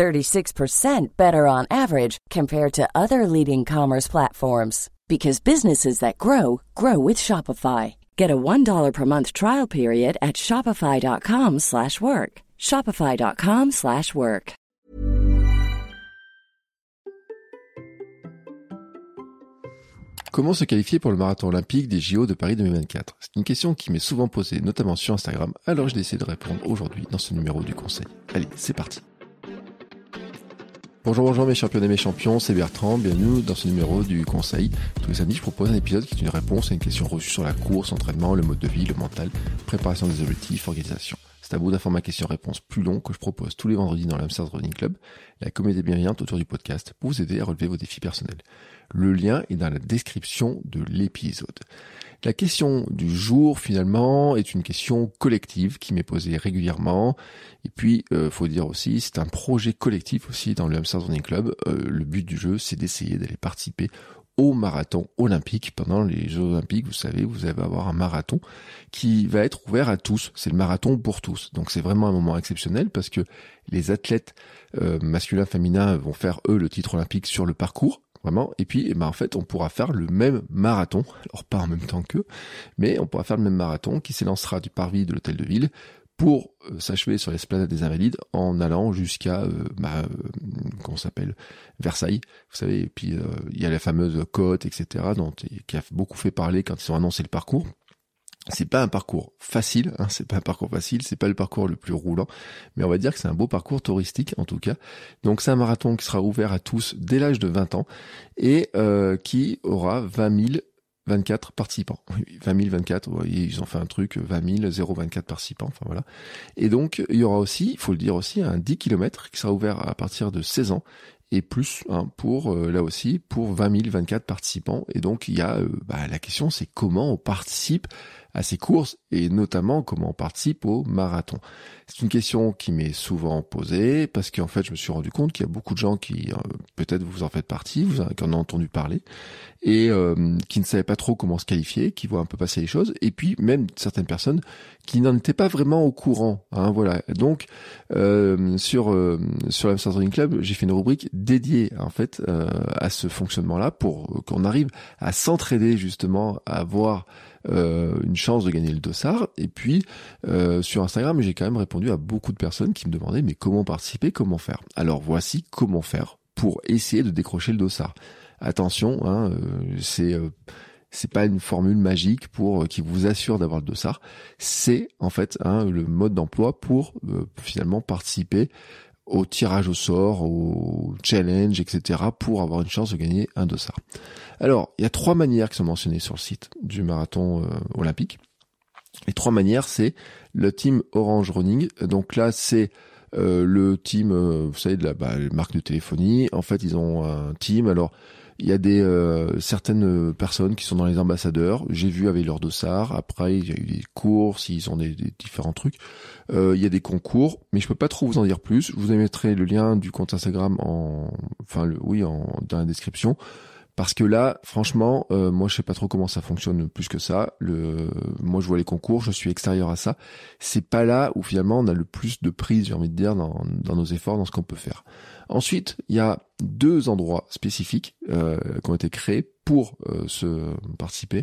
36% better on average compared to other leading commerce platforms because businesses that grow grow with Shopify. Get a $1 per month trial period at shopify.com/work. shopify.com/work. Comment se qualifier pour le marathon olympique des JO de Paris 2024 C'est une question qui m'est souvent posée, notamment sur Instagram, alors je décide de répondre aujourd'hui dans ce numéro du conseil. Allez, c'est parti Bonjour, bonjour mes champions et mes champions, c'est Bertrand, bienvenue dans ce numéro du conseil. Tous les samedis, je propose un épisode qui est une réponse à une question reçue sur la course, entraînement, le mode de vie, le mental, préparation des objectifs, organisation. C'est à bout d'un format question-réponse plus long que je propose tous les vendredis dans l'Amsterdam Running Club, la comédie bienveillante autour du podcast pour vous aider à relever vos défis personnels. Le lien est dans la description de l'épisode. La question du jour, finalement, est une question collective qui m'est posée régulièrement. Et puis, euh, faut dire aussi, c'est un projet collectif aussi dans le Hamster Running Club. Euh, le but du jeu, c'est d'essayer d'aller participer au marathon olympique. Pendant les Jeux olympiques, vous savez, vous allez avoir un marathon qui va être ouvert à tous. C'est le marathon pour tous. Donc c'est vraiment un moment exceptionnel parce que les athlètes euh, masculins, féminins vont faire eux le titre olympique sur le parcours Vraiment. Et puis, eh ben, en fait, on pourra faire le même marathon. Alors, pas en même temps qu'eux, mais on pourra faire le même marathon qui s'élancera du parvis de l'hôtel de ville pour euh, s'achever sur l'esplanade des Invalides en allant jusqu'à, euh, bah, euh, s'appelle, Versailles. Vous savez, et puis il y a la fameuse côte, etc., dont, qui a beaucoup fait parler quand ils ont annoncé le parcours c'est pas un parcours facile, hein, c'est pas un parcours facile, c'est pas le parcours le plus roulant, mais on va dire que c'est un beau parcours touristique en tout cas. Donc c'est un marathon qui sera ouvert à tous dès l'âge de 20 ans et euh, qui aura 20 000 24 participants. Oui, 20 000, 24, vous voyez, ils ont fait un truc, 20 000, 0,24 participants, enfin voilà. Et donc, il y aura aussi, il faut le dire aussi, un 10 km qui sera ouvert à partir de 16 ans et plus hein, pour euh, là aussi pour 20 000 24 participants et donc il y a euh, bah, la question c'est comment on participe à ces courses et notamment comment on participe au marathon. C'est une question qui m'est souvent posée parce qu'en fait je me suis rendu compte qu'il y a beaucoup de gens qui euh, peut-être vous en faites partie, vous en avez entendu parler et euh, qui ne savaient pas trop comment se qualifier, qui voient un peu passer les choses et puis même certaines personnes qui n'en étaient pas vraiment au courant. Hein, voilà. Donc euh, sur euh, sur l'Amsterdam Running Club, j'ai fait une rubrique dédiée en fait à ce fonctionnement-là pour qu'on arrive à s'entraider justement à voir euh, une chance de gagner le dossard. Et puis euh, sur Instagram, j'ai quand même répondu à beaucoup de personnes qui me demandaient mais comment participer, comment faire? Alors voici comment faire pour essayer de décrocher le dossard. Attention, hein, euh, c'est c'est pas une formule magique pour qui vous assure d'avoir le dossard. C'est en fait hein, le mode d'emploi pour finalement participer au tirage au sort, au challenge, etc. pour avoir une chance de gagner un dossard. Alors, il y a trois manières qui sont mentionnées sur le site du marathon euh, olympique. Les trois manières, c'est le team Orange Running. Donc là, c'est euh, le team, euh, vous savez, de la bah, marque de téléphonie. En fait, ils ont un team. Alors, il y a des euh, certaines personnes qui sont dans les ambassadeurs. J'ai vu avec leur dossard. Après, il y a eu des courses, ils ont des, différents trucs. Euh, il y a des concours, mais je peux pas trop vous en dire plus. Je vous mettrai le lien du compte Instagram en, enfin, le, oui, en, dans la description. Parce que là, franchement, euh, moi je sais pas trop comment ça fonctionne plus que ça. Le, moi je vois les concours, je suis extérieur à ça. C'est pas là où finalement on a le plus de prise, j'ai envie de dire, dans, nos efforts, dans ce qu'on peut faire. Ensuite, il y a deux endroits spécifiques euh, qui ont été créés pour euh, se participer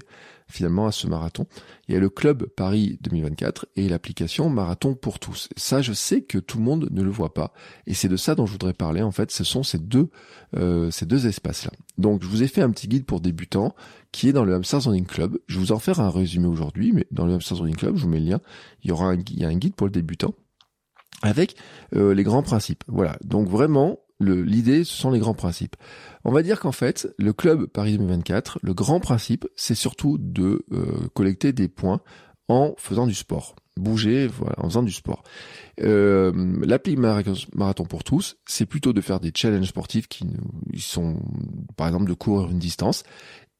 finalement à ce marathon. Il y a le club Paris 2024 et l'application Marathon pour tous. Ça, je sais que tout le monde ne le voit pas, et c'est de ça dont je voudrais parler. En fait, ce sont ces deux euh, ces deux espaces-là. Donc, je vous ai fait un petit guide pour débutants qui est dans le Hamsters Running Club. Je vais vous en faire un résumé aujourd'hui, mais dans le Hamsters Running Club, je vous mets le lien. Il y aura un, il y a un guide pour le débutant avec euh, les grands principes. Voilà. Donc vraiment, l'idée, ce sont les grands principes. On va dire qu'en fait, le club Paris 2024, le grand principe, c'est surtout de euh, collecter des points en faisant du sport. Bouger, voilà, en faisant du sport. Euh, L'appli Marathon pour tous, c'est plutôt de faire des challenges sportifs qui ils sont, par exemple, de courir une distance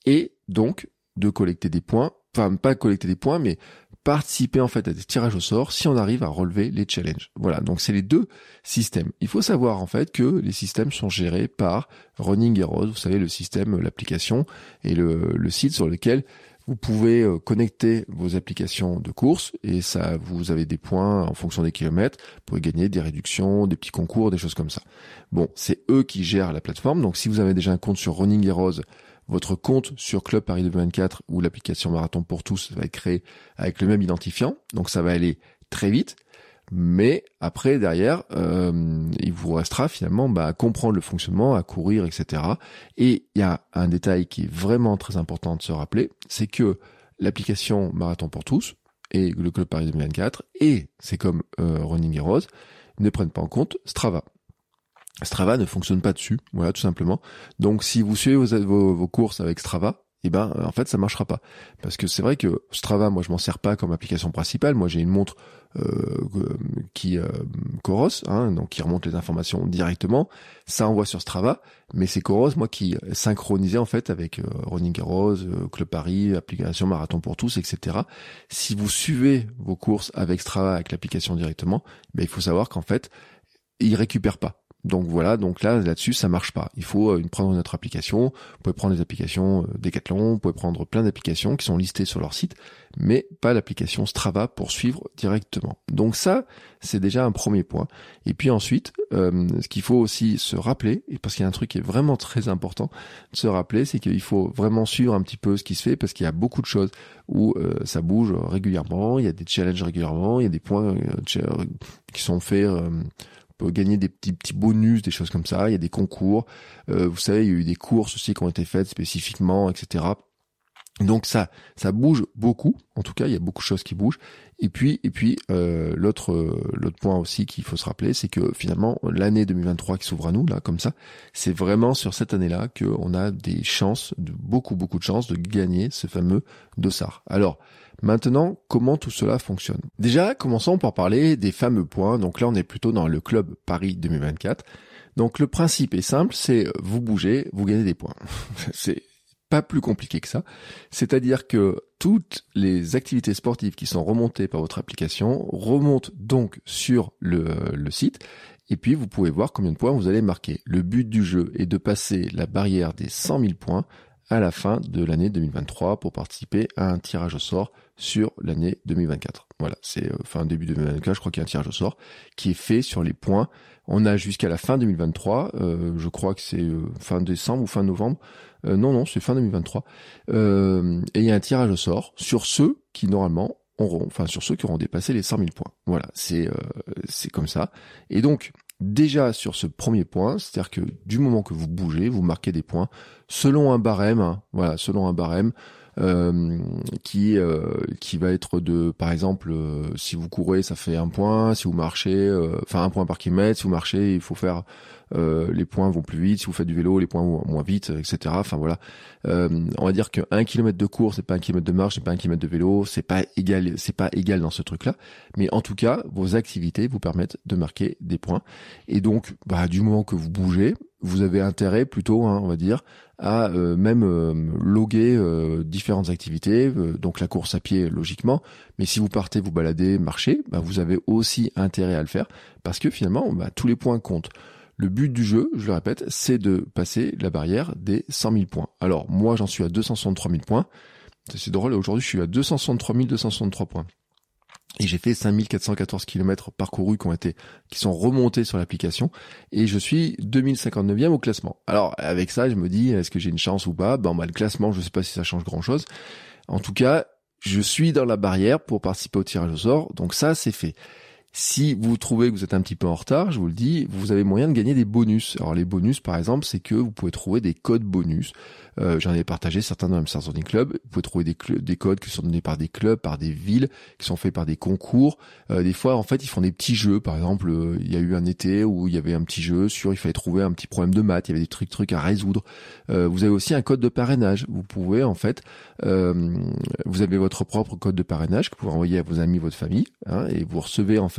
et donc de collecter des points. Enfin, pas collecter des points, mais participer en fait à des tirages au sort si on arrive à relever les challenges. Voilà, donc c'est les deux systèmes. Il faut savoir en fait que les systèmes sont gérés par Running Heroes, vous savez le système, l'application et le, le, site sur lequel vous pouvez euh, connecter vos applications de course et ça vous avez des points en fonction des kilomètres, vous pouvez gagner des réductions, des petits concours, des choses comme ça. Bon, c'est eux qui gèrent la plateforme. Donc si vous avez déjà un compte sur Running Heroes, votre compte sur Club Paris 2024 ou l'application Marathon pour tous va être créé avec le même identifiant. Donc ça va aller très vite. Mais après, derrière, euh, il vous restera finalement bah, à comprendre le fonctionnement, à courir, etc. Et il y a un détail qui est vraiment très important de se rappeler, c'est que l'application Marathon pour tous et le Club Paris 2024, et c'est comme euh, Running Heroes, ne prennent pas en compte Strava. Strava ne fonctionne pas dessus, voilà tout simplement. Donc si vous suivez vos, courses avec Strava, eh ben en fait ça marchera pas. Parce que c'est vrai que Strava moi je m'en sers pas comme application principale. Moi j'ai une montre euh, qui euh, Coros hein, donc qui remonte les informations directement. Ça envoie sur Strava. Mais c'est Coros moi qui synchronisait en fait avec euh, Running Heroes euh, Club Paris application Marathon pour tous etc si vous suivez vos courses avec Strava avec l'application directement ben il faut savoir qu'en fait il récupère pas donc voilà, donc là là-dessus ça marche pas. Il faut euh, prendre une autre application. Vous pouvez prendre les applications euh, Decathlon, vous pouvez prendre plein d'applications qui sont listées sur leur site, mais pas l'application Strava pour suivre directement. Donc ça, c'est déjà un premier point. Et puis ensuite, euh, ce qu'il faut aussi se rappeler, et parce qu'il y a un truc qui est vraiment très important de se rappeler, c'est qu'il faut vraiment suivre un petit peu ce qui se fait, parce qu'il y a beaucoup de choses où ça bouge régulièrement, il y a des challenges régulièrement, il y a des points qui sont faits peut gagner des petits, petits bonus, des choses comme ça. Il y a des concours. Euh, vous savez, il y a eu des courses aussi qui ont été faites spécifiquement, etc. Donc ça, ça bouge beaucoup. En tout cas, il y a beaucoup de choses qui bougent. Et puis, et puis euh, l'autre, l'autre point aussi qu'il faut se rappeler, c'est que finalement l'année 2023 qui s'ouvre à nous là, comme ça, c'est vraiment sur cette année-là qu'on a des chances, de beaucoup beaucoup de chances de gagner ce fameux dossard. Alors Maintenant, comment tout cela fonctionne? Déjà, commençons par parler des fameux points. Donc là, on est plutôt dans le club Paris 2024. Donc le principe est simple, c'est vous bougez, vous gagnez des points. c'est pas plus compliqué que ça. C'est-à-dire que toutes les activités sportives qui sont remontées par votre application remontent donc sur le, site et puis vous pouvez voir combien de points vous allez marquer. Le but du jeu est de passer la barrière des 100 000 points à la fin de l'année 2023 pour participer à un tirage au sort sur l'année 2024. Voilà, c'est euh, fin début 2024, je crois qu'il y a un tirage au sort qui est fait sur les points. On a jusqu'à la fin 2023, euh, je crois que c'est euh, fin décembre ou fin novembre. non, non, c'est fin 2023. et il y a un tirage au sort sur ceux qui normalement auront, enfin sur ceux qui auront dépassé les 100 000 points. Voilà, c'est c'est comme ça. Et donc déjà sur ce premier point, c'est-à-dire que du moment que vous bougez, vous marquez des points selon un barème, hein, voilà, selon un barème euh, qui euh, qui va être de, par exemple, euh, si vous courez, ça fait un point, si vous marchez, enfin un point par kilomètre, si vous marchez, il faut faire les points vont plus vite, si vous faites du vélo, les points vont moins vite, etc. Enfin voilà, euh, on va dire qu'un kilomètre de course, c'est pas un kilomètre de marche, c'est pas un kilomètre de vélo, c'est pas égal, c'est pas égal dans ce truc-là. Mais en tout cas, vos activités vous permettent de marquer des points. Et donc, bah, du moment que vous bougez, vous avez intérêt plutôt, hein, on va dire, à euh, même loguer différentes activités, donc la course à pied logiquement, mais si vous partez vous balader, marcher, bah, vous avez aussi intérêt à le faire parce que finalement bah, tous les points comptent. Le but du jeu, je le répète, c'est de passer la barrière des 100 000 points. Alors moi j'en suis à 263 000 points. C'est drôle, aujourd'hui je suis à 263 263 points. Et j'ai fait 5414 km parcourus qui ont été, qui sont remontés sur l'application. Et je suis 2059e au classement. Alors, avec ça, je me dis, est-ce que j'ai une chance ou pas? Ben, le classement, je sais pas si ça change grand chose. En tout cas, je suis dans la barrière pour participer au tirage au sort. Donc ça, c'est fait. Si vous trouvez que vous êtes un petit peu en retard, je vous le dis, vous avez moyen de gagner des bonus. Alors les bonus, par exemple, c'est que vous pouvez trouver des codes bonus. Euh, J'en ai partagé certains dans Hamster Zoning Club. Vous pouvez trouver des, des codes qui sont donnés par des clubs, par des villes, qui sont faits par des concours. Euh, des fois, en fait, ils font des petits jeux. Par exemple, euh, il y a eu un été où il y avait un petit jeu sur il fallait trouver un petit problème de maths. Il y avait des trucs, trucs à résoudre. Euh, vous avez aussi un code de parrainage. Vous pouvez en fait, vous avez votre propre code de parrainage que vous pouvez envoyer à vos amis, votre famille, hein, et vous recevez en fait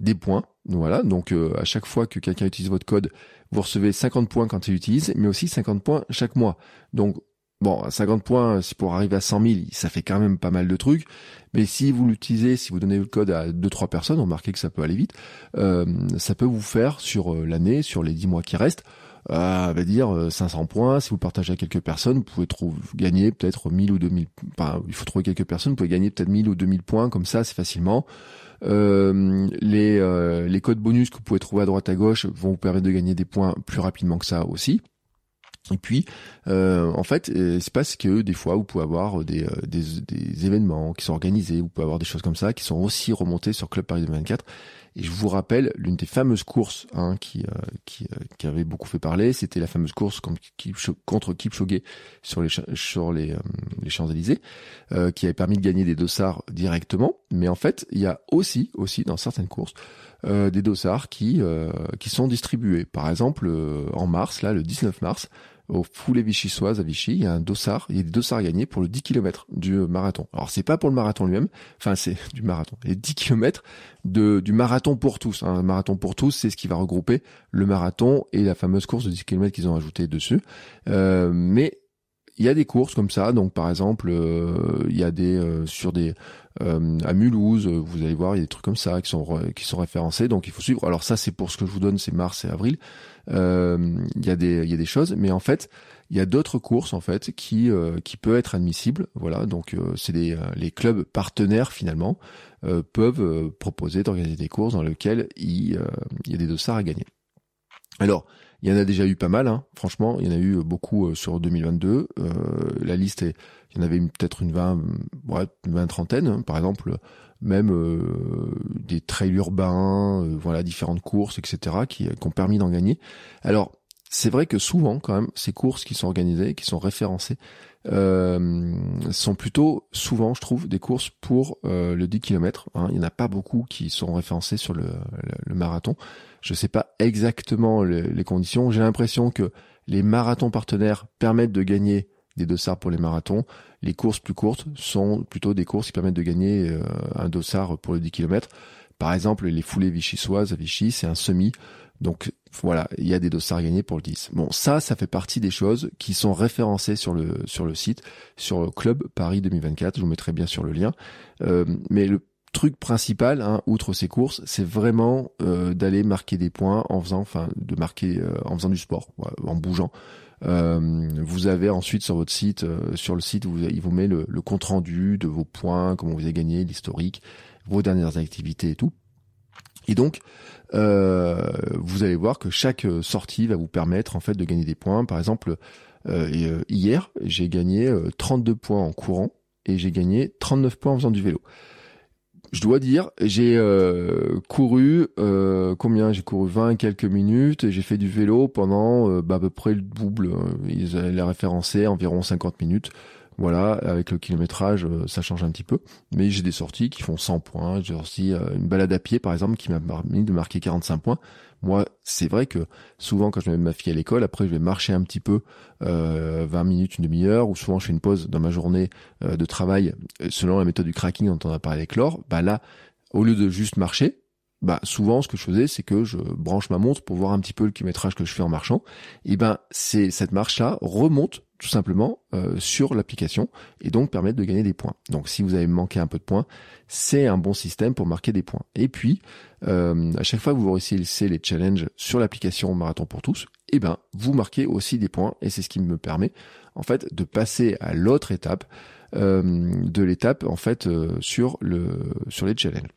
des points. Voilà, donc euh, à chaque fois que quelqu'un utilise votre code, vous recevez 50 points quand il l'utilise, mais aussi 50 points chaque mois. Donc bon, 50 points, si pour arriver à 100 000, ça fait quand même pas mal de trucs. Mais si vous l'utilisez, si vous donnez le code à deux trois personnes, remarquez que ça peut aller vite, euh, ça peut vous faire sur euh, l'année, sur les 10 mois qui restent, euh, va dire 500 points. Si vous partagez à quelques personnes, vous pouvez trouver, gagner peut-être 1000 ou 2000. Enfin, il faut trouver quelques personnes, vous pouvez gagner peut-être 1000 ou 2000 points comme ça, c'est facilement. Euh, les, euh, les codes bonus que vous pouvez trouver à droite à gauche vont vous permettre de gagner des points plus rapidement que ça aussi. Et puis, euh, en fait, il se passe que des fois, vous pouvez avoir des, des, des, événements qui sont organisés, vous pouvez avoir des choses comme ça qui sont aussi remontées sur Club Paris 2024. Et je vous rappelle l'une des fameuses courses hein, qui, euh, qui, euh, qui, avait beaucoup fait parler, c'était la fameuse course contre, Kipchoge sur les, sur les, euh, les Champs-Élysées, qui avait permis de gagner des dossards directement. Mais en fait, il y a aussi, aussi dans certaines courses, des dossards qui, qui sont distribués. Par exemple, en mars, là, le 19 mars, au Foulé Vichysoise à Vichy, il y a un dossard, il y a des dossards gagnés pour le 10 km du marathon. Alors c'est pas pour le marathon lui-même, enfin c'est du marathon. Les 10 km de, du marathon pour tous. Un marathon pour tous, c'est ce qui va regrouper le marathon et la fameuse course de 10 km qu'ils ont ajouté dessus. Euh, mais il y a des courses comme ça, donc par exemple, euh, il y a des euh, sur des euh, à Mulhouse, vous allez voir, il y a des trucs comme ça qui sont qui sont référencés, donc il faut suivre. Alors ça, c'est pour ce que je vous donne, c'est mars et avril. Il y a des y a des choses, mais en fait, il y a d'autres courses en fait qui qui peuvent être admissibles. Voilà, donc c'est des les clubs partenaires finalement peuvent proposer d'organiser des courses dans lesquelles il, il y a des dossards à gagner. Alors, il y en a déjà eu pas mal, hein. franchement, il y en a eu beaucoup euh, sur 2022. Euh, la liste, est, il y en avait peut-être une vingt, ouais, une vingt trentaine, hein. par exemple, même euh, des trails urbains, voilà, différentes courses, etc., qui, qui ont permis d'en gagner. Alors, c'est vrai que souvent, quand même, ces courses qui sont organisées, qui sont référencées, euh, sont plutôt souvent, je trouve, des courses pour euh, le 10 km. Hein. Il n'y en a pas beaucoup qui sont référencés sur le, marathon. Je ne sais pas exactement les conditions. J'ai l'impression que les marathons partenaires permettent de gagner des dossards pour les marathons. Les courses plus courtes sont plutôt des courses qui permettent de gagner euh, un dossard pour le 10 km. Par exemple, les foulées vichysoises à Vichy, c'est un semi. Donc voilà, il y a des dossards gagnés pour le 10. Bon, ça, ça fait partie des choses qui sont référencées sur le sur le site, sur le club Paris 2024. Je vous mettrai bien sur le lien. Euh, mais le truc principal, hein, outre ces courses, c'est vraiment euh, d'aller marquer des points en faisant, enfin, de marquer euh, en faisant du sport, en bougeant. vous avez ensuite sur votre site, sur le site, il vous met le, le compte rendu de vos points, comment vous avez gagné, l'historique, vos dernières activités et tout. Et donc, euh, vous allez voir que chaque sortie va vous permettre en fait de gagner des points. Par exemple, euh, euh hier, j'ai gagné 32 euh, points en courant et j'ai gagné 39 points en faisant du vélo. Je dois dire, j'ai euh, couru combien? J'ai couru 20 et quelques minutes et j'ai fait du vélo pendant bah, à peu près le double. Ils avaient référencé environ 50 minutes. Voilà, avec le kilométrage, euh, ça change un petit peu. Mais j'ai des sorties qui font 100 points. J'ai aussi euh, une balade à pied, par exemple, qui m'a permis de marquer 45 points. Moi, c'est vrai que souvent, quand je mets ma fille à l'école, après, je vais marcher un petit peu, euh, 20 minutes, une demi-heure, ou souvent, je fais une pause dans ma journée euh, de travail, selon la méthode du cracking dont on a parlé avec Laure. Bah là, au lieu de juste marcher, bah souvent ce que je faisais c'est que je branche ma montre pour voir un petit peu le kilométrage que je fais en marchant et ben c'est cette marche là remonte tout simplement euh, sur l'application et donc permettre de gagner des points. Donc si vous avez manqué un peu de points, c'est un bon système pour marquer des points. Et puis euh, à chaque fois que vous réussissez les challenges sur l'application Marathon pour tous, eh ben vous marquez aussi des points et c'est ce qui me permet en fait de passer à l'autre étape euh, de l'étape en fait sur le sur les challenges.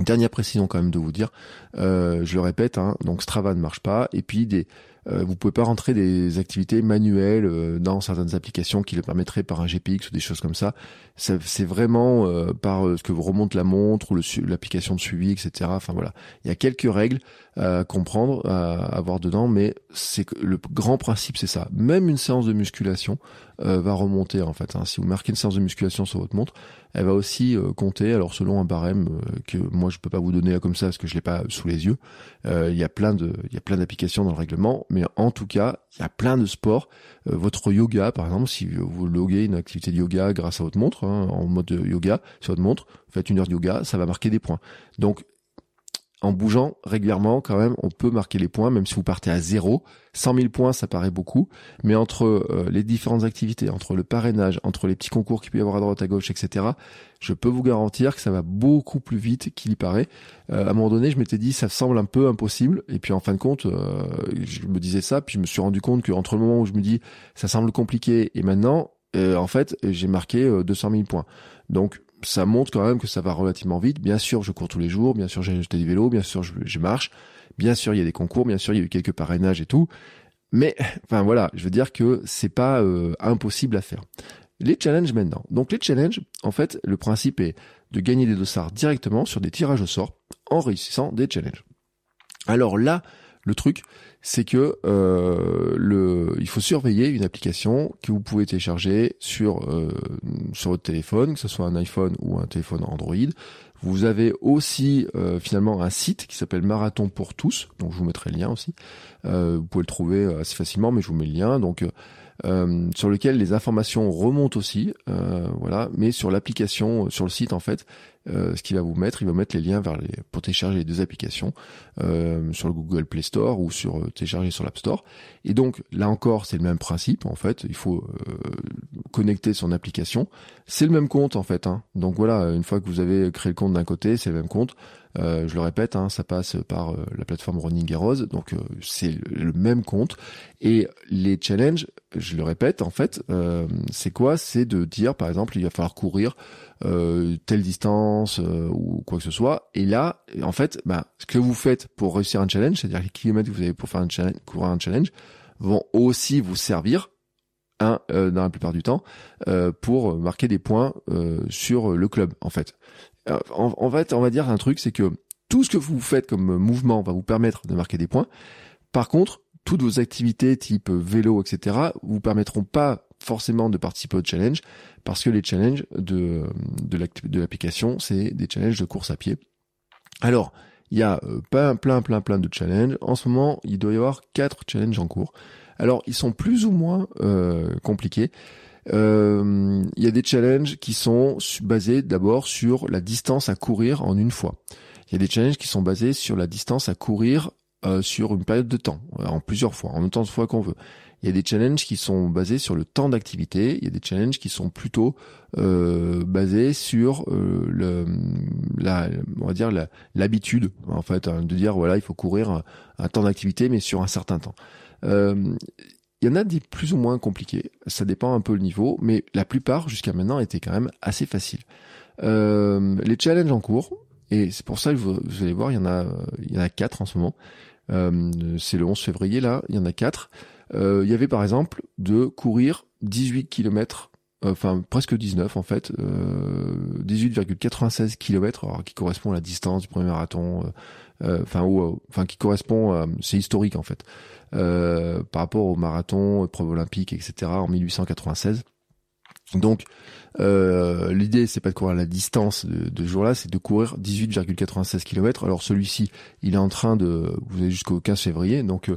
Dernière précision quand même de vous dire, je le répète, hein, donc Strava ne marche pas et puis des euh, vous pouvez pas rentrer des activités manuelles euh, dans certaines applications qui le permettraient par un GPX ou des choses comme ça. c'est vraiment euh, par ce que vous remonte la montre ou l'application de suivi, etc. Enfin voilà, il y a quelques règles à comprendre, à avoir dedans, mais c'est le grand principe, c'est ça. Même une séance de musculation va remonter en fait. Hein. Si vous marquez une séance de musculation sur votre montre, elle va aussi compter. Alors selon un barème que moi je peux pas vous donner comme ça parce que je l'ai pas sous les yeux. Il y a plein de, il y a plein d'applications dans le règlement mais en tout cas, il y a plein de sports. Euh, votre yoga, par exemple, si vous loguez une activité de yoga grâce à votre montre, hein, en mode yoga sur votre montre, faites une heure de yoga, ça va marquer des points. Donc en bougeant régulièrement, quand même, on peut marquer les points, même si vous partez à zéro. 100 000 points, ça paraît beaucoup, mais entre euh, les différentes activités, entre le parrainage, entre les petits concours qu'il peut y avoir à droite, à gauche, etc., je peux vous garantir que ça va beaucoup plus vite qu'il y paraît. Euh, à un moment donné, je m'étais dit, ça semble un peu impossible, et puis en fin de compte, euh, je me disais ça, puis je me suis rendu compte qu'entre le moment où je me dis, ça semble compliqué, et maintenant, en fait, j'ai marqué 200 000 points. Donc, ça montre quand même que ça va relativement vite. Bien sûr, je cours tous les jours, bien sûr, j'ai acheté du vélo, bien sûr, je, marche, bien sûr, il y a des concours, bien sûr, il y a eu quelques parrainages et tout. Mais, enfin voilà, je veux dire que c'est pas euh, impossible à faire. Les challenges maintenant. Donc les challenges, en fait, le principe est de gagner des dossards directement sur des tirages au sort en réussissant des challenges. Alors là, le truc, c'est que euh, le, il faut surveiller une application que vous pouvez télécharger sur euh, sur votre téléphone, que ce soit un iPhone ou un téléphone Android. Vous avez aussi euh, finalement un site qui s'appelle Marathon pour tous, donc je vous mettrai le lien aussi. vous pouvez le trouver assez facilement, mais je vous mets le lien. Donc sur lequel les informations remontent aussi, voilà. Mais sur l'application, sur le site en fait, euh, ce qu'il va vous mettre, il va mettre les liens vers les pour télécharger les deux applications euh, sur le Google Play Store ou sur euh, télécharger sur l'App Store. Et donc là encore, c'est le même principe en fait. Il faut connecter son application. C'est le même compte en fait. Hein. Donc voilà, une fois que vous avez créé le compte d'un côté, c'est le même compte. Je le répète, hein, ça passe par la plateforme Running Heroes, donc c'est le, même compte. Et les challenges, je le répète, en fait, c'est quoi? C'est de dire, par exemple, il va falloir courir euh, telle distance euh, ou quoi que ce soit. Et là, en fait, bah, ce que vous faites pour réussir un challenge, c'est-à-dire les kilomètres que vous avez pour faire un challenge, courir un challenge, vont aussi vous servir, euh, dans la plupart du temps, pour marquer des points sur le club, en fait. En, en, fait, on va dire un truc, c'est que tout ce que vous faites comme mouvement va vous permettre de marquer des points. Par contre, toutes vos activités type vélo, etc., vous permettront pas forcément de participer au challenge parce que les challenges de, de l'application, c'est des challenges de course à pied. Alors, il y a euh, plein, plein, plein, plein de challenges. En ce moment, il doit y avoir quatre challenges en cours. Alors, ils sont plus ou moins euh, compliqués. Euh, il y a des challenges qui sont basés d'abord sur la distance à courir en une fois. Il y a des challenges qui sont basés sur la distance à courir sur une période de temps, en plusieurs fois, en autant de fois qu'on veut. Il y a des challenges qui sont basés sur le temps d'activité. Il y a des challenges qui sont plutôt euh, basés sur euh, le, la, on va dire l'habitude en fait hein, de dire voilà il faut courir un, temps d'activité mais sur un certain temps. Il y en a des plus ou moins compliqués. Ça dépend un peu le niveau, mais la plupart jusqu'à maintenant étaient quand même assez faciles. Euh, les challenges en cours, et c'est pour ça que vous, allez voir, il y en a, il y en a quatre en ce moment. Euh, c'est le 11 février là, il y en a quatre. Euh, il y avait par exemple de courir 18 km, enfin presque 19 en fait, euh, 18,96 km, qui correspond à la distance du premier marathon, enfin ou enfin qui correspond, c'est historique en fait, par rapport au marathon, preuve olympique, etc. en 1896. Donc euh, l'idée c'est pas de courir la distance de, de ce jour-là, c'est de courir 18,96 km. Alors celui-ci, il est en train de, vous avez jusqu'au 15 février, donc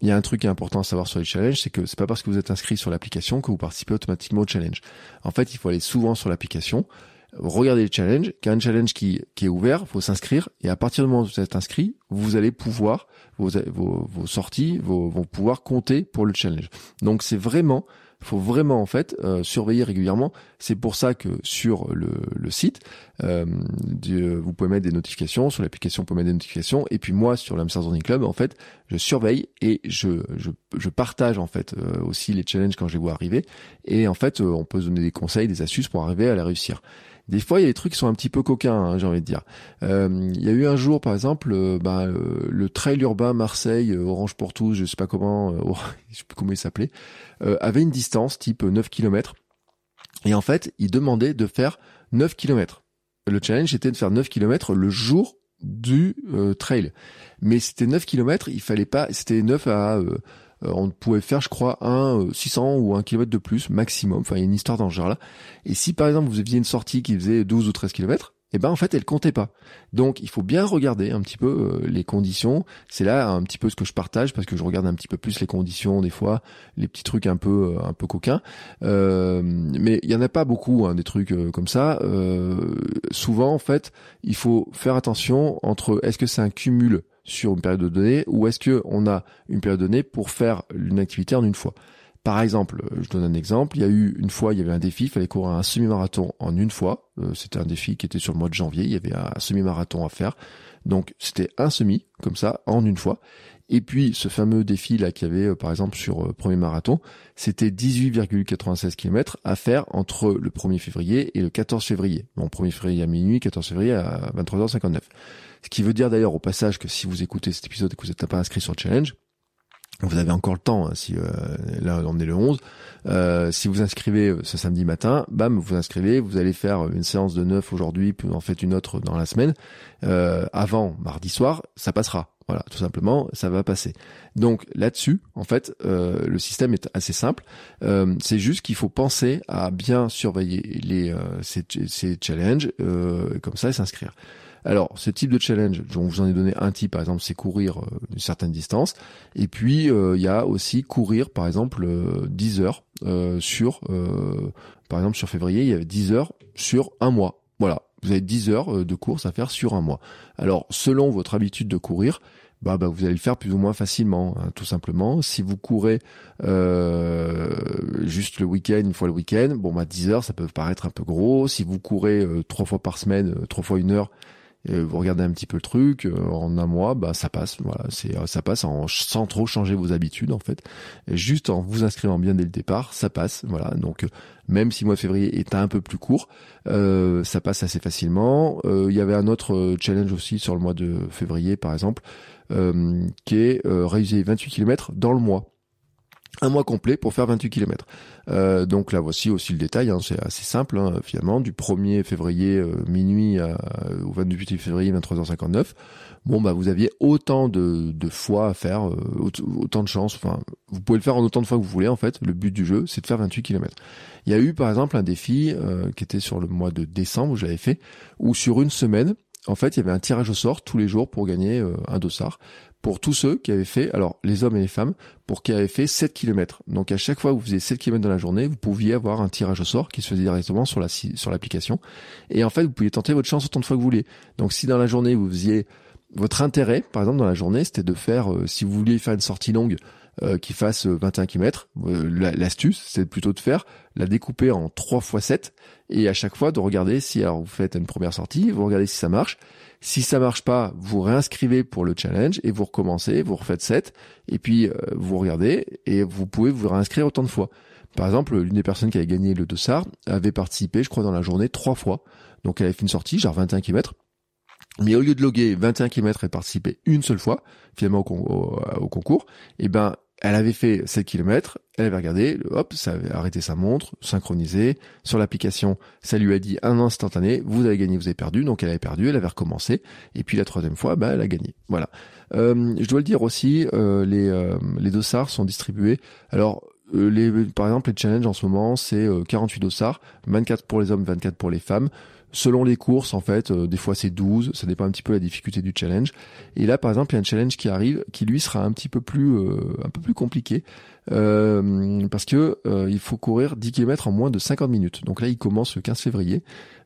il y a un truc important à savoir sur les challenges, c'est que c'est pas parce que vous êtes inscrit sur l'application que vous participez automatiquement au challenge. En fait, il faut aller souvent sur l'application, regarder le challenge, a un challenge qui, qui est ouvert, il faut s'inscrire, et à partir du moment où vous êtes inscrit, vous allez pouvoir, vos, vos, vos sorties vos, vont pouvoir compter pour le challenge. Donc c'est vraiment faut vraiment en fait euh, surveiller régulièrement. C'est pour ça que sur le, le site, vous pouvez mettre des notifications sur l'application, vous pouvez mettre des notifications. Et puis moi, sur l'Amsterdam Running Club, en fait, je surveille et je, je, je partage en fait aussi les challenges quand je les vois arriver. Et en fait, on peut se donner des conseils, des astuces pour arriver à les réussir. Des fois, il y a des trucs qui sont un petit peu coquins, hein, j'ai envie de dire. Euh, il y a eu un jour, par exemple, euh, bah, euh, le trail urbain Marseille, Orange pour tous, je sais pas comment, comment il s'appelait, avait une distance type 9 km. Et en fait, il demandait de faire 9 km. Le challenge était de faire 9 km le jour du trail. Mais c'était 9 km, il fallait pas, c'était 9 à on pouvait faire, je crois, un 600 euh, ou un kilomètre de plus maximum. Enfin, il y a une histoire dans ce genre-là. Et si par exemple vous aviez une sortie qui faisait 12 ou 13 kilomètres, eh ben en fait elle comptait pas. Donc il faut bien regarder un petit peu euh, les conditions. C'est là un petit peu ce que je partage parce que je regarde un petit peu plus les conditions des fois, les petits trucs un peu un peu coquins. mais il y en a pas beaucoup hein, des trucs comme ça. souvent en fait il faut faire attention entre est-ce que c'est un cumul sur une période de données ou est-ce que on a une période donnée pour faire une activité en une fois? Par exemple, euh, je donne un exemple, il y a eu une fois, il y avait un défi, il fallait courir un semi-marathon en une fois. Euh, c'était un défi qui était sur le mois de janvier, il y avait un semi-marathon à faire. Donc c'était un semi, comme ça, en une fois. Et puis ce fameux défi là qu'il y avait euh, par exemple sur premier marathon, c'était 18,96 km à faire entre le 1er février et le 14 février. Bon, 1er février à minuit, 14 février à 23h59. Ce qui veut dire d'ailleurs au passage que si vous écoutez cet épisode et que vous n'êtes pas inscrit sur le challenge, vous avez encore le temps, hein, si euh, là on est le 11. Euh, si vous inscrivez euh, ce samedi matin, bam, vous inscrivez, vous allez faire une séance de 9 aujourd'hui, puis en faites une autre dans la semaine. avant mardi soir, ça passera. Voilà, tout simplement, ça va passer. Donc là-dessus, en fait, le système est assez simple. c'est juste qu'il faut penser à bien surveiller les ces, ces challenges, comme ça, et s'inscrire. Alors, ce type de challenge, dont vous en ai donné un type, par exemple, c'est courir euh, une certaine distance. Et puis, euh, il y a aussi courir, par exemple, 10 euh, heures sur, par exemple, sur février, il y avait 10 heures sur un mois. Voilà, vous avez 10 heures de course à faire sur un mois. Alors, selon votre habitude de courir, bah, bah, vous allez le faire plus ou moins facilement, hein, tout simplement. Si vous courez juste le week-end, une fois le week-end, bon bah 10 heures, ça peut paraître un peu gros. Si vous courez trois fois par semaine, trois fois une heure, vous regardez un petit peu le truc euh, en un mois, bah ça passe. Voilà, c'est euh, ça passe en, sans trop changer vos habitudes en fait. Juste en vous inscrivant bien dès le départ, ça passe. Voilà, donc euh, même si le mois de février est un peu plus court, euh, ça passe assez facilement. Il y avait un autre challenge aussi sur le mois de février par exemple, qui est réaliser 28 km dans le mois un mois complet pour faire 28 km. Euh, donc là voici aussi le détail, hein, c'est assez simple hein, finalement, du 1er février euh, minuit au 28 février 23h59. Bon bah vous aviez autant de, de fois à faire, euh, autant de chances, enfin vous pouvez le faire en autant de fois que vous voulez en fait, le but du jeu c'est de faire 28 km. Il y a eu par exemple un défi qui était sur le mois de décembre où j'avais fait, où sur une semaine, en fait, il y avait un tirage au sort tous les jours pour gagner un dossard pour tous ceux qui avaient fait, alors les hommes et les femmes, pour qui avaient fait 7 km. Donc à chaque fois que vous faisiez 7 km dans la journée, vous pouviez avoir un tirage au sort qui se faisait directement sur la sur l'application. Et en fait, vous pouviez tenter votre chance autant de fois que vous vouliez. Donc si dans la journée vous faisiez votre intérêt, par exemple dans la journée, c'était de faire, euh, si vous vouliez faire une sortie longue euh, qui fasse 21 km, euh, l'astuce, c'est plutôt de faire la découper en 3 fois 7 et à chaque fois de regarder si alors vous faites une première sortie, vous regardez si ça marche si ça marche pas, vous réinscrivez pour le challenge et vous recommencez, vous refaites 7 et puis euh, vous regardez et vous pouvez vous réinscrire autant de fois. Par exemple, l'une des personnes qui avait gagné le dossard avait participé, je crois, dans la journée trois fois. Donc elle avait fait une sortie, genre 21 km. Mais au lieu de loguer 21 km et participer une seule fois, finalement au, au concours, eh ben elle avait fait 7 km, elle avait regardé, hop, ça avait arrêté sa montre, synchronisé. Sur l'application, ça lui a dit un instantané, vous avez gagné, vous avez perdu. Donc elle avait perdu, elle avait recommencé. Et puis la troisième fois, bah, elle a gagné. Voilà. Euh, je dois le dire aussi, euh, les, euh, les dossards sont distribués. Alors, les, par exemple, les challenges en ce moment, c'est 48 dossards, 24 pour les hommes, 24 pour les femmes. Selon les courses, en fait, euh, des fois c'est 12, ça dépend un petit peu de la difficulté du challenge. Et là, par exemple, il y a un challenge qui arrive qui lui sera un petit peu plus, euh, un peu plus compliqué. Euh, parce que il faut courir 10 km en moins de 50 minutes. Donc là, il commence le 15 février.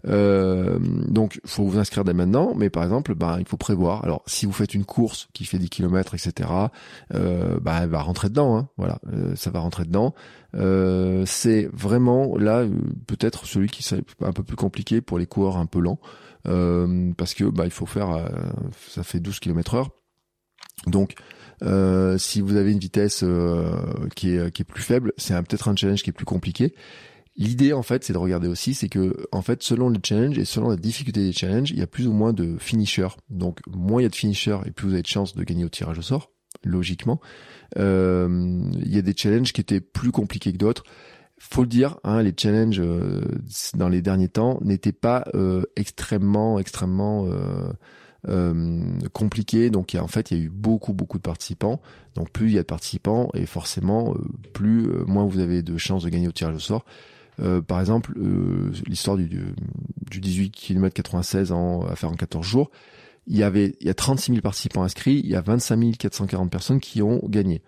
Euh, donc, faut vous inscrire dès maintenant, mais par exemple, bah, il faut prévoir. Alors, si vous faites une course qui fait 10 km, etc., euh, bah, elle va rentrer dedans. Hein, voilà, ça va rentrer dedans. Euh, c'est vraiment là peut-être celui qui serait un peu plus compliqué pour les coureurs un peu lents euh, parce que bah il faut faire euh, ça fait 12 km heure. Donc euh, si vous avez une vitesse qui est qui est plus faible c'est peut-être un challenge qui est plus compliqué. L'idée en fait, c'est de regarder aussi, c'est que en fait, selon le challenge et selon la difficulté des challenges, il y a plus ou moins de finishers. Donc, moins il y a de finishers et plus vous avez de chances de gagner au tirage au sort, logiquement. Euh, il y a des challenges qui étaient plus compliqués que d'autres. Faut le dire, hein, les challenges euh, dans les derniers temps n'étaient pas euh, extrêmement, extrêmement compliqués. Donc, il y a, en fait, il y a eu beaucoup, beaucoup de participants. Donc, plus il y a de participants et forcément, plus moins vous avez de chances de gagner au tirage au sort. Euh, par exemple, euh, l'histoire du, du, 18 km 96 en, à faire en 14 jours, il y avait il y a 36 000 participants inscrits, il y a 25 440 personnes qui ont gagné.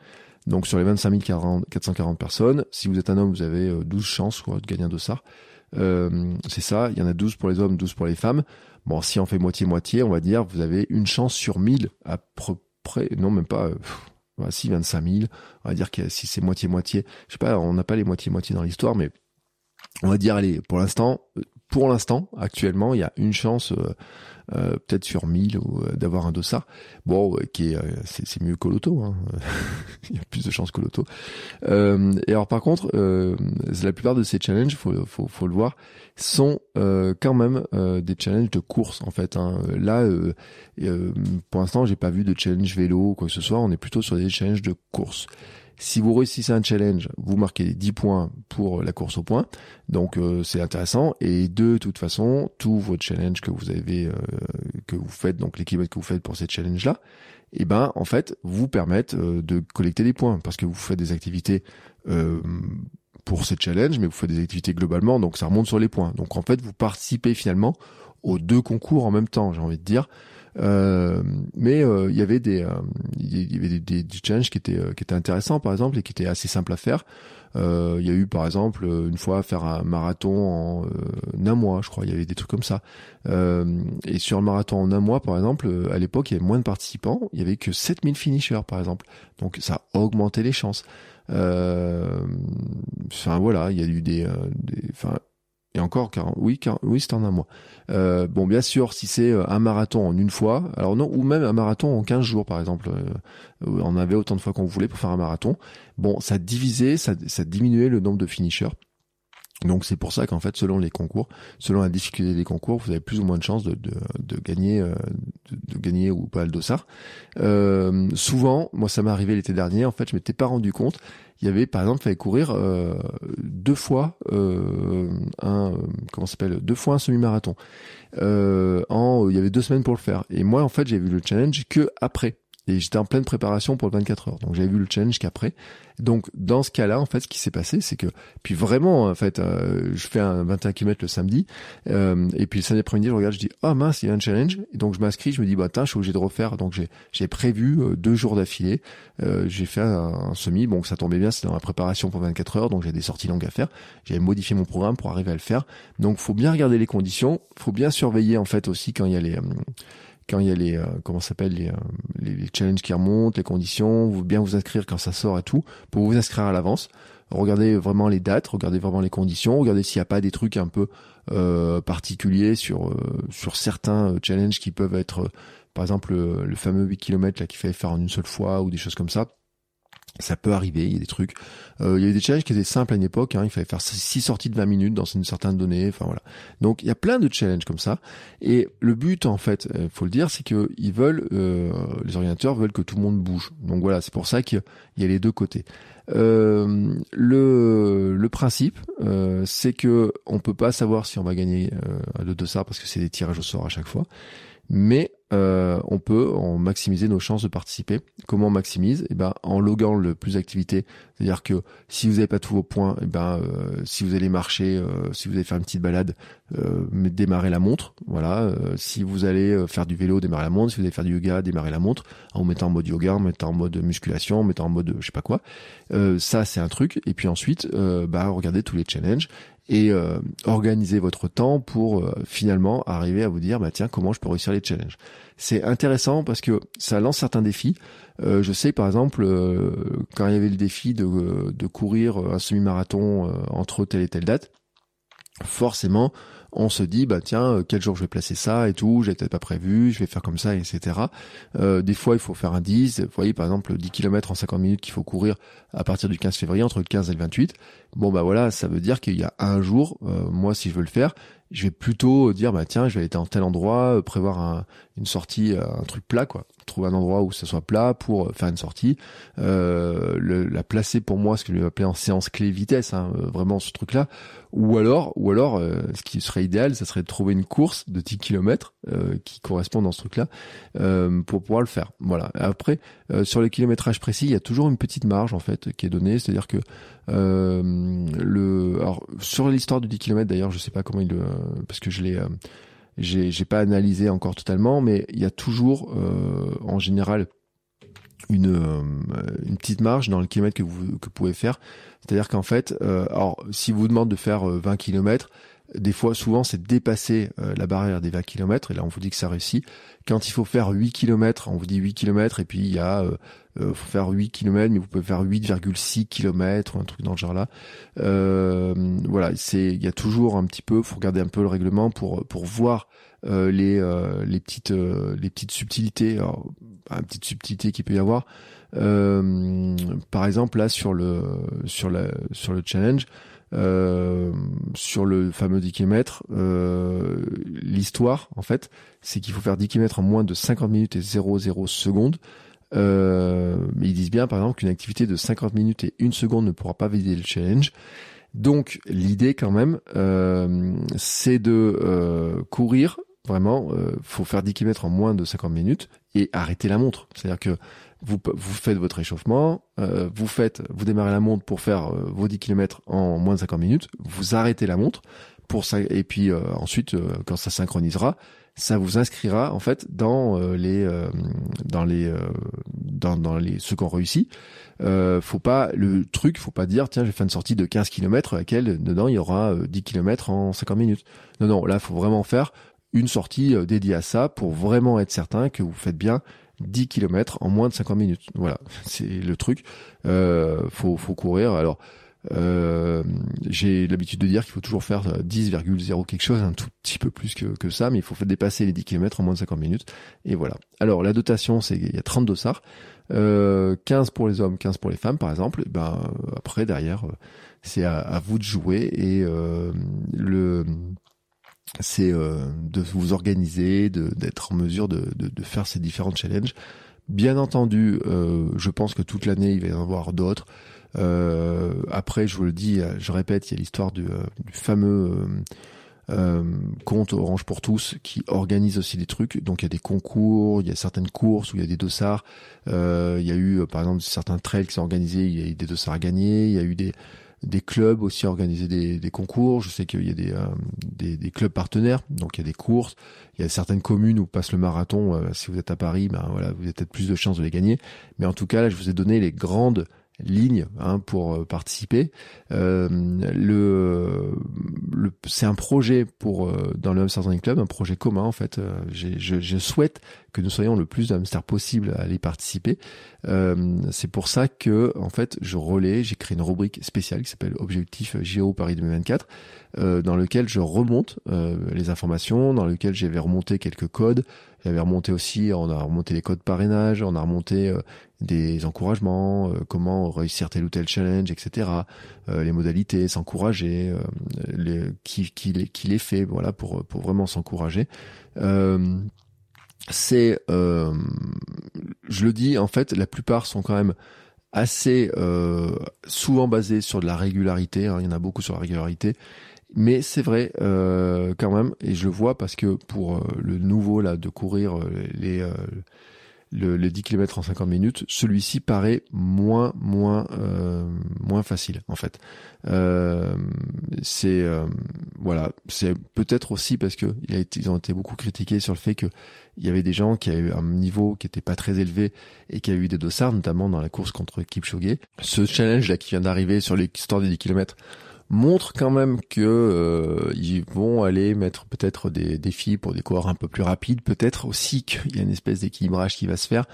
Donc sur les 25 440 personnes, si vous êtes un homme, vous avez 12 euh, chances quoi, de gagner un dossard. Euh, c'est ça, il y en a 12 pour les hommes, 12 pour les femmes. Bon, si on fait moitié-moitié, on va dire, vous avez une chance sur 1000 à peu près, non même pas, euh, si 25 000, on va dire que si c'est moitié-moitié, je sais pas, on n'a pas les moitié-moitié dans l'histoire, mais on va dire, allez, pour l'instant, pour l'instant, actuellement, il y a une chance, euh, euh, peut-être sur 1000 ou euh, d'avoir un dossard. Bon, qui est, c'est, mieux que l'auto. Hein. il y a plus de chances que l'auto. et alors, par contre, la plupart de ces challenges, faut, faut, faut le voir, sont quand même des challenges de course en fait. Hein. Là, pour l'instant, j'ai pas vu de challenge vélo ou quoi que ce soit. On est plutôt sur des challenges de course. Si vous réussissez un challenge, vous marquez 10 points pour la course au point. Donc euh, c'est intéressant. Et de toute façon, tous vos challenges que vous avez, euh, que vous faites, donc les que vous faites pour ces challenges-là, eh ben en fait vous permettent euh, de collecter des points parce que vous faites des activités pour ces challenges, mais vous faites des activités globalement, donc ça remonte sur les points. Donc en fait vous participez finalement aux deux concours en même temps, j'ai envie de dire. Euh, mais euh, il y avait des il y avait des, des, challenges qui étaient qui étaient intéressants par exemple et qui étaient assez simples à faire. Euh, il y a eu par exemple une fois faire un marathon en un mois, je crois. Il y avait des trucs comme ça. et sur le marathon en un mois, par exemple, à l'époque, il y avait moins de participants. Il y avait que 7000 finishers, par exemple. Donc ça a augmenté les chances. Enfin voilà, il y a eu des, enfin et encore, car, oui, car, oui, c'est en un mois. Euh, bon, bien sûr, si c'est euh, un marathon en une fois, alors non, ou même un marathon en 15 jours, par exemple, euh, on avait autant de fois qu'on voulait pour faire un marathon. Bon, ça divisait, ça, ça diminuait le nombre de finishers. Donc c'est pour ça qu'en fait, selon les concours, selon la difficulté des concours, vous avez plus ou moins de chances de, de, de gagner, de, de, gagner ou pas le dossard. Euh, souvent, moi ça m'est arrivé l'été dernier. En fait, je m'étais pas rendu compte il y avait par exemple fallait courir euh, deux fois euh, un comment s'appelle deux fois un semi-marathon. Euh, en il y avait deux semaines pour le faire. Et moi en fait j'ai vu le challenge que après. Et j'étais en pleine préparation pour le 24 heures. Donc j'avais vu le challenge qu'après. Donc dans ce cas-là, en fait, ce qui s'est passé, c'est que puis vraiment, en fait, euh, je fais un 21 km le samedi, euh, et puis le samedi après-midi, je regarde, je dis oh mince, il y a un challenge. Et donc je m'inscris, je me dis bah tiens, je suis obligé de refaire. Donc j'ai j'ai prévu euh, deux jours d'affilée. j'ai fait un, semi. Bon, ça tombait bien, c'était dans la préparation pour 24 heures, donc j'ai des sorties longues à faire. J'avais modifié mon programme pour arriver à le faire. Donc faut bien regarder les conditions, faut bien surveiller en fait aussi quand il y a les quand il y a les euh, comment s'appelle les, euh, les, challenges qui remontent, les conditions, vous bien vous inscrire quand ça sort et tout, pour vous inscrire à l'avance. Regardez vraiment les dates, regardez vraiment les conditions, regardez s'il n'y a pas des trucs un peu euh, particuliers sur sur certains challenges qui peuvent être, par exemple le, fameux 8 km là qu'il fallait faire en une seule fois ou des choses comme ça ça peut arriver, il y a des trucs. Euh, il y avait des challenges qui étaient simples à une époque, hein, il fallait faire six sorties de 20 minutes dans une certaine donnée, enfin voilà. Donc il y a plein de challenges comme ça. Et le but en fait, il euh, faut le dire, c'est que ils veulent, euh, les ordinateurs veulent que tout le monde bouge. Donc voilà, c'est pour ça qu'il y a les deux côtés. Euh, le, le principe, euh, c'est que on peut pas savoir si on va gagner euh, le dossard parce que c'est des tirages au sort à chaque fois mais euh, on peut en maximiser nos chances de participer. Comment on maximise? Eh ben en loguant le plus d'activités. C'est-à-dire que si vous n'avez pas tous vos points, eh ben euh, si vous allez marcher, euh, si vous allez faire une petite balade, euh, démarrer la montre. Voilà. si vous allez faire du vélo, démarrer la montre. Si vous allez faire du yoga, démarrer la montre en mettant en mode yoga, en mettant en mode musculation, en mettant en mode je sais pas quoi. ça c'est un truc. Et puis ensuite, bah regardez tous les challenges et euh, organisez votre temps pour euh, finalement arriver à vous dire bah tiens comment je peux réussir les challenges. C'est intéressant parce que ça lance certains défis. Euh, je sais par exemple quand il y avait le défi de, de courir un semi-marathon entre telle et telle date, forcément on se dit bah tiens euh, quel jour je vais placer ça et tout j'étais pas prévu je vais faire comme ça etc euh, des fois il faut faire un 10 vous voyez par exemple 10 km en 50 minutes qu'il faut courir à partir du 15 février entre le 15 et le 28 bon bah voilà ça veut dire qu'il y a un jour euh, moi si je veux le faire je vais plutôt dire bah tiens je vais aller en tel endroit euh, prévoir un, une sortie un truc plat quoi trouver un endroit où ça soit plat pour faire une sortie euh, le, la placer pour moi ce que je vais appeler en séance clé vitesse hein, vraiment ce truc là ou alors, ou alors, euh, ce qui serait idéal, ça serait de trouver une course de 10 km euh, qui correspond dans ce truc-là euh, pour pouvoir le faire. Voilà. Après, sur le kilométrage précis, il y a toujours une petite marge en fait qui est donnée, c'est-à-dire que le, alors sur l'histoire du 10 km d'ailleurs, je sais pas comment il le, parce que je l'ai j'ai, j'ai pas analysé encore totalement, mais il y a toujours, en général, une, petite marge dans le kilomètre que vous, pouvez faire. C'est-à-dire qu'en fait, euh, alors si vous demande de faire 20 euh, km, des fois, souvent, c'est dépasser euh, la barrière des 20 km, et là, on vous dit que ça réussit. Quand il faut faire 8 km, on vous dit 8 km, et puis il y a, euh, faut faire 8 km, mais vous pouvez faire 8,6 km, ou un truc dans le genre-là. voilà, c'est, il y a toujours un petit peu, faut regarder un peu le règlement pour pour voir les les petites les petites subtilités, alors, une petite subtilité qu'il peut y avoir. Euh, par exemple, là sur le sur la sur le challenge, euh, sur le fameux 10 km, euh, l'histoire en fait, c'est qu'il faut faire 10 km en moins de 50 minutes et 00 secondes. Euh, ils disent bien par exemple qu'une activité de 50 minutes et 1 seconde ne pourra pas vider le challenge. Donc l'idée quand même, euh, c'est de euh, courir vraiment. faut faire 10 km en moins de 50 minutes et arrêter la montre. C'est-à-dire que vous, faites votre réchauffement, euh, vous faites, vous démarrez la montre pour faire euh, vos 10 km en moins de 50 minutes, vous arrêtez la montre pour ça, et puis euh, ensuite, quand ça synchronisera, ça vous inscrira en fait dans les dans les dans, dans les ceux qu'on réussit. faut pas le truc, faut pas dire tiens j'ai fait une sortie de 15 km à laquelle dedans il y aura 10 km en 50 minutes. Non non, là faut vraiment faire une sortie dédiée à ça pour vraiment être certain que vous faites bien 10 km en moins de 50 minutes. Voilà, c'est le truc. Euh, faut, faut courir. Alors, euh, j'ai l'habitude de dire qu'il faut toujours faire 10,0 quelque chose, un tout petit peu plus que, que ça, mais il faut dépasser les 10 km en moins de 50 minutes. Et voilà. Alors, la dotation, c'est il y a 30 dossards. Euh, 15 pour les hommes, 15 pour les femmes, par exemple. Ben, après, derrière, c'est à, vous de jouer. Et euh, le c'est euh, de vous organiser, d'être en mesure de, de, faire ces différents challenges. Bien entendu, euh, je pense que toute l'année, il va y en avoir d'autres. Euh, après, je vous le dis, je répète, il y a l'histoire du, fameux compte Orange pour tous qui organise aussi des trucs. Donc il y a des concours, il y a certaines courses où il y a des dossards. il y a eu, par exemple, certains trails qui sont organisés, il y a eu des dossards à gagner. Il y a eu des des clubs aussi organiser des, des concours. Je sais qu'il y a des, euh, des, des, clubs partenaires, donc il y a des courses. Il y a certaines communes où passe le marathon. Euh, si vous êtes à Paris, ben voilà, vous avez peut-être plus de chances de les gagner. Mais en tout cas, là, je vous ai donné les grandes ligne hein, pour euh, participer. Euh, le, le c'est un projet pour dans le Running Club, un projet commun en fait. Je, je, souhaite que nous soyons le plus de possible à aller participer. c'est pour ça que en fait je relais, j'ai créé une rubrique spéciale qui s'appelle Objectif JO Paris 2024, dans lequel je remonte les informations, dans lequel j'avais remonté quelques codes. J'avais remonté aussi, on a remonté les codes parrainage, on a remonté des encouragements, euh, comment réussir tel ou tel challenge, etc. Euh, les modalités, s'encourager, euh, qui, qui, qui les fait, voilà, pour, pour vraiment s'encourager. C'est, je le dis, en fait, la plupart sont quand même assez souvent basés sur de la régularité. Hein, il y en a beaucoup sur la régularité. Mais c'est vrai quand même, et je le vois parce que pour le nouveau là de courir les le, les 10 km en 50 minutes, celui-ci paraît moins moins euh, moins facile en fait. Euh, c'est euh, voilà, c'est peut-être aussi parce que a été, ils ont été beaucoup critiqués sur le fait que il y avait des gens qui avaient un niveau qui était pas très élevé et qui avaient eu des dossards, notamment dans la course contre Kipchoge. Ce challenge là qui vient d'arriver sur l'histoire des 10 km montre quand même que euh, ils vont aller mettre peut-être des défis pour des coureurs un peu plus rapides, peut-être aussi qu'il y a une espèce d'équilibrage qui va se faire.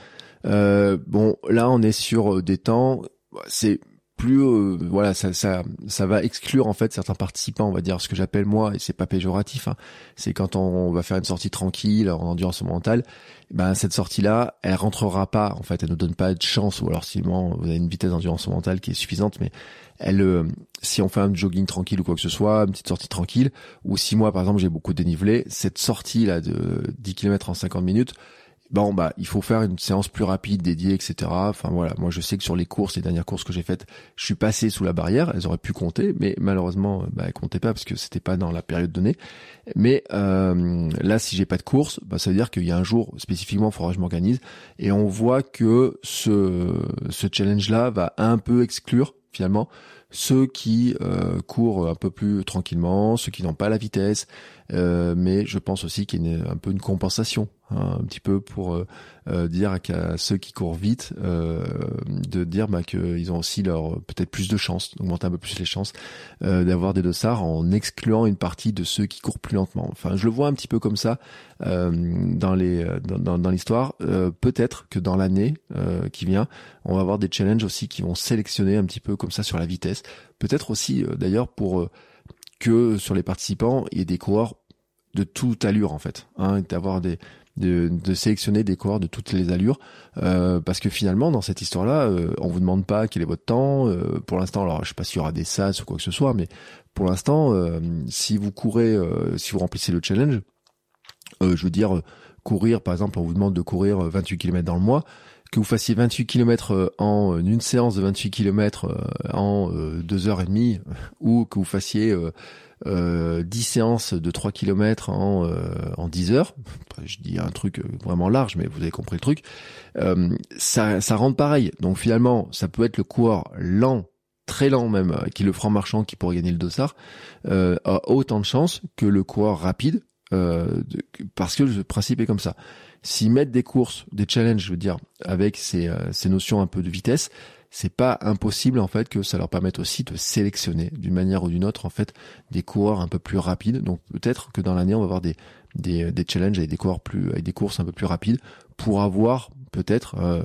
Euh, bon, là on est sur des temps, c'est plus euh, voilà ça, ça ça va exclure en fait certains participants on va dire ce que j'appelle moi et c'est pas péjoratif hein, c'est quand on, va faire une sortie tranquille en endurance mentale ben cette sortie là elle rentrera pas en fait. Elle nous donne pas de chance ou alors sinon vous avez une vitesse d'endurance mentale qui est suffisante mais elle euh, si on fait un jogging tranquille ou quoi que ce soit une petite sortie tranquille ou si moi par exemple j'ai beaucoup dénivelé cette sortie là de 10 km en 50 minutes bon bah il faut faire une séance plus rapide dédiée etc enfin voilà. Moi je sais que sur les courses les dernières courses que j'ai faites je suis passé sous la barrière. Elles auraient pu compter mais malheureusement bah elles comptaient pas parce que c'était pas dans la période donnée. Mais euh, là si j'ai pas de course bah ça veut dire qu'il y a un jour spécifiquement il faudra que je m'organise. Et on voit que ce ce challenge là va un peu exclure finalement ceux qui euh, courent un peu plus tranquillement, ceux qui n'ont pas la vitesse, euh, mais je pense aussi qu'il y a un peu une compensation, un petit peu pour euh, euh dire à, ceux qui courent vite, euh, de dire bah, qu'ils ont aussi leur peut-être plus de chances, d'augmenter un peu plus les chances d'avoir des dossards en excluant une partie de ceux qui courent plus lentement. Enfin, je le vois un petit peu comme ça dans les dans, dans l'histoire. peut-être que dans l'année qui vient, on va avoir des challenges aussi qui vont sélectionner un petit peu comme ça sur la vitesse. Peut-être aussi d'ailleurs pour que sur les participants, il y ait des coureurs de toute allure en fait, hein, d'avoir des de, de, sélectionner des coureurs de toutes les allures, euh, parce que finalement dans cette histoire-là, euh, on vous demande pas quel est votre temps. Euh, pour l'instant, alors je sais pas s'il y aura des SAS ou quoi que ce soit, mais pour l'instant, euh, si vous courez, euh, si vous remplissez le challenge, je veux dire courir, par exemple, on vous demande de courir 28 km dans le mois, que vous fassiez 28 km en une séance de 28 km en deux heures et demie, ou que vous fassiez euh, 10 séances de 3 km en, euh, en 10 heures, je dis un truc vraiment large, mais vous avez compris le truc, euh, ça, ça rentre pareil. Donc finalement, ça peut être le coureur lent, très lent même, euh, qui le franc marchand qui pourrait gagner le dossard, euh, a autant de chances que le coureur rapide, euh, parce que le principe est comme ça. S'ils mettent des courses, des challenges, je veux dire, avec ces, ces notions un peu de vitesse, c'est pas impossible en fait que ça leur permette aussi de sélectionner d'une manière ou d'une autre en fait des coureurs un peu plus rapides. Donc peut-être que dans l'année on va avoir des, des, des challenges avec des coureurs plus avec des courses un peu plus rapides pour avoir peut-être euh,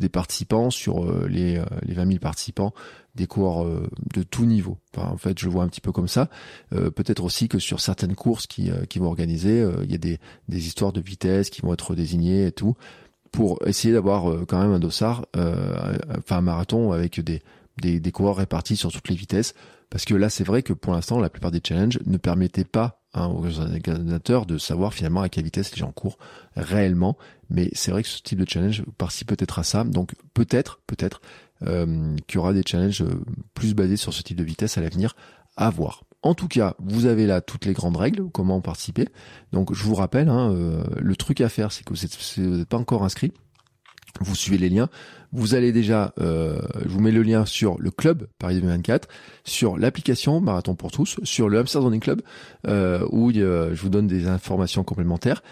des participants sur euh, les, euh, les 20 000 participants, des coureurs de tout niveau. Enfin, en fait, je vois un petit peu comme ça. peut-être aussi que sur certaines courses qui, qui vont organiser, il y a des, des histoires de vitesse qui vont être désignées et tout pour essayer d'avoir euh, quand même un dossard, euh, enfin un marathon avec des, des, coureurs répartis sur toutes les vitesses. Parce que là, c'est vrai que pour l'instant, la plupart des challenges ne permettaient pas hein, aux organisateurs de savoir finalement à quelle vitesse les gens courent réellement. Mais c'est vrai que ce type de challenge participe peut-être à ça. Donc peut-être, peut-être euh, qu'il y aura des challenges euh, plus basés sur ce type de vitesse à l'avenir à voir. En tout cas, vous avez là toutes les grandes règles, comment participer. Donc je vous rappelle, hein, euh, le truc à faire, c'est que vous n'êtes pas encore inscrit. Vous suivez les liens. Vous allez déjà, euh, je vous mets le lien sur le club Paris 2024, sur l'application Marathon pour tous, sur le Hamster Running Club, euh, où je vous donne des informations complémentaires.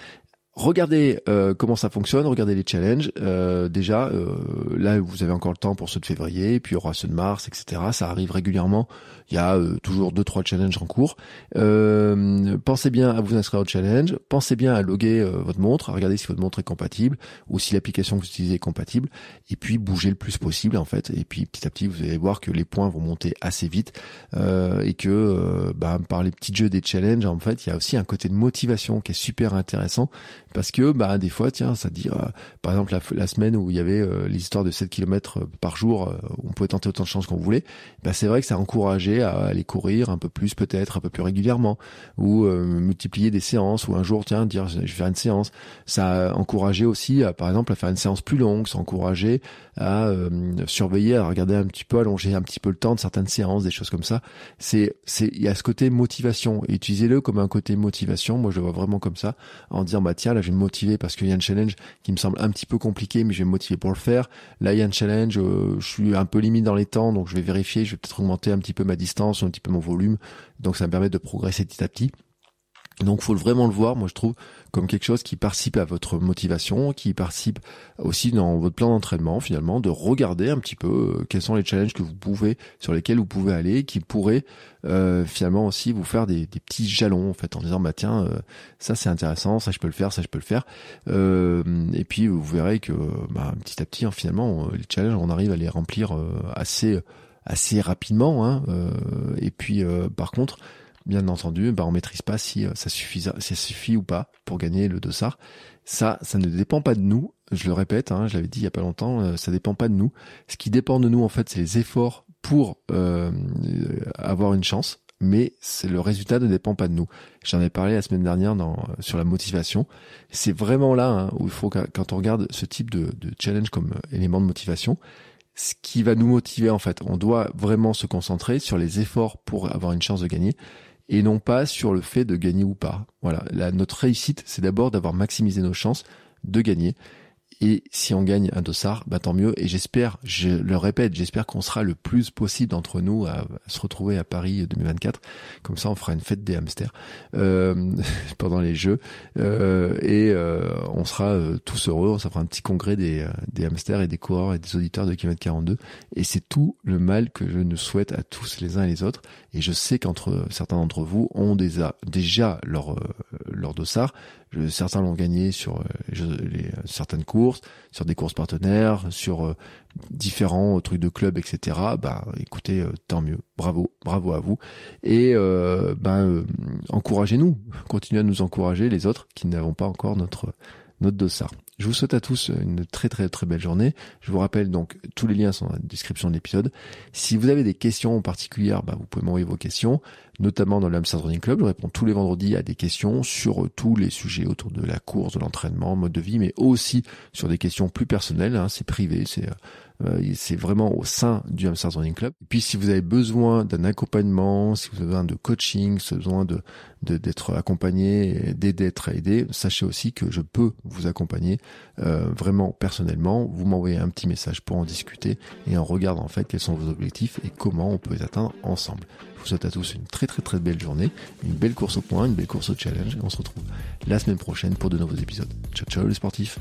Regardez euh, comment ça fonctionne, regardez les challenges. Euh, déjà, euh, là, vous avez encore le temps pour ceux de février, puis il y aura ceux de mars, etc. Ça arrive régulièrement. Il y a toujours deux trois challenges en cours. pensez bien à vous inscrire au challenge. Pensez bien à loguer votre montre, à regarder si votre montre est compatible ou si l'application que vous utilisez est compatible. Et puis bougez le plus possible en fait. Et puis petit à petit, vous allez voir que les points vont monter assez vite et que bah, par les petits jeux des challenges, en fait, il y a aussi un côté de motivation qui est super intéressant parce que bah des fois tiens ça dit euh, par exemple la, semaine où il y avait euh, l'histoire de 7 km euh, par jour où on pouvait tenter autant de chances qu'on voulait bah c'est vrai que ça encourageait à aller courir un peu plus peut-être un peu plus régulièrement. Ou multiplier des séances ou un jour tiens dire je vais faire une séance. Ça a encouragé aussi à, par exemple à faire une séance plus longue. Ça encourageait à surveiller à regarder un petit peu allonger un petit peu le temps de certaines séances des choses comme ça. C'est c'est il y a ce côté motivation. Utilisez-le comme un côté motivation moi je le vois vraiment comme ça en disant bah tiens je vais me motiver parce qu'il y a un challenge qui me semble un petit peu compliqué, mais je vais me motiver pour le faire. Là, il y a un challenge, euh, je suis un peu limite dans les temps, donc je vais vérifier, je vais peut-être augmenter un petit peu ma distance, un petit peu mon volume, donc ça me permet de progresser petit à petit. Donc, faut vraiment le voir, moi je trouve, comme quelque chose qui participe à votre motivation, qui participe aussi dans votre plan d'entraînement finalement, de regarder un petit peu euh, quels sont les challenges que vous pouvez, sur lesquels vous pouvez aller, qui pourraient euh, finalement aussi vous faire des, petits jalons en fait, en disant bah tiens euh, ça c'est intéressant, ça je peux le faire, ça je peux le faire, et puis vous verrez que bah, petit à petit hein, finalement les challenges on arrive à les remplir assez assez rapidement, hein, et puis par contre bien entendu, bah, on maîtrise pas si euh, ça suffit, ça suffit ou pas pour gagner le dossard. Ça, ça ne dépend pas de nous. Je le répète, hein, je l'avais dit il y a pas longtemps, euh, ça dépend pas de nous. Ce qui dépend de nous, en fait, c'est les efforts pour euh, avoir une chance. Mais le résultat ne dépend pas de nous. J'en ai parlé la semaine dernière dans, sur la motivation. C'est vraiment là hein, où il faut quand on regarde ce type de challenge comme élément de motivation, ce qui va nous motiver en fait. On doit vraiment se concentrer sur les efforts pour avoir une chance de gagner et non pas sur le fait de gagner ou pas. Voilà, notre réussite, c'est d'abord d'avoir maximisé nos chances de gagner et si on gagne un dossard, bah tant mieux. Et j'espère, je le répète, j'espère qu'on sera le plus possible d'entre nous à, se retrouver à Paris 2024. Comme ça, on fera une fête des hamsters euh, pendant les Jeux euh, et euh, on sera euh, tous heureux. On fera un petit congrès des, des hamsters et des coureurs et des auditeurs de km 42. Et c'est tout le mal que je nous souhaite à tous les uns et les autres. Et je sais qu'entre certains d'entre vous ont déjà, déjà leur leur dossard certains l'ont gagné sur euh, les, certaines courses, sur des courses partenaires, sur euh, différents trucs de club, etc. Bah, écoutez, euh, tant mieux. Bravo, bravo à vous. Et ben, encouragez-nous, continuez à nous encourager les autres qui n'avons pas encore notre notre dossard. Je vous souhaite à tous une très très très belle journée. Je vous rappelle donc tous les liens sont dans la description de l'épisode. Si vous avez des questions en particulier, bah, vous pouvez m'envoyer vos questions, notamment dans l'Amsterdam Running Club. Je réponds tous les vendredis à des questions sur tous les sujets autour de la course, de l'entraînement, mode de vie, mais aussi sur des questions plus personnelles. Hein. c'est privé, c'est euh, euh, c'est vraiment au sein du Hamsters Running Club. Et puis si vous avez besoin d'un accompagnement, si vous avez besoin de coaching, si vous avez besoin de d'être accompagné, d'aider, d'être aidé, sachez aussi que je peux vous accompagner euh, vraiment personnellement. Vous m'envoyez un petit message pour en discuter et on regarde en fait quels sont vos objectifs et comment on peut les atteindre ensemble. Je vous souhaite à tous une très très très belle journée, une belle course au point, une belle course au challenge et on se retrouve la semaine prochaine pour de nouveaux épisodes. Ciao ciao les sportifs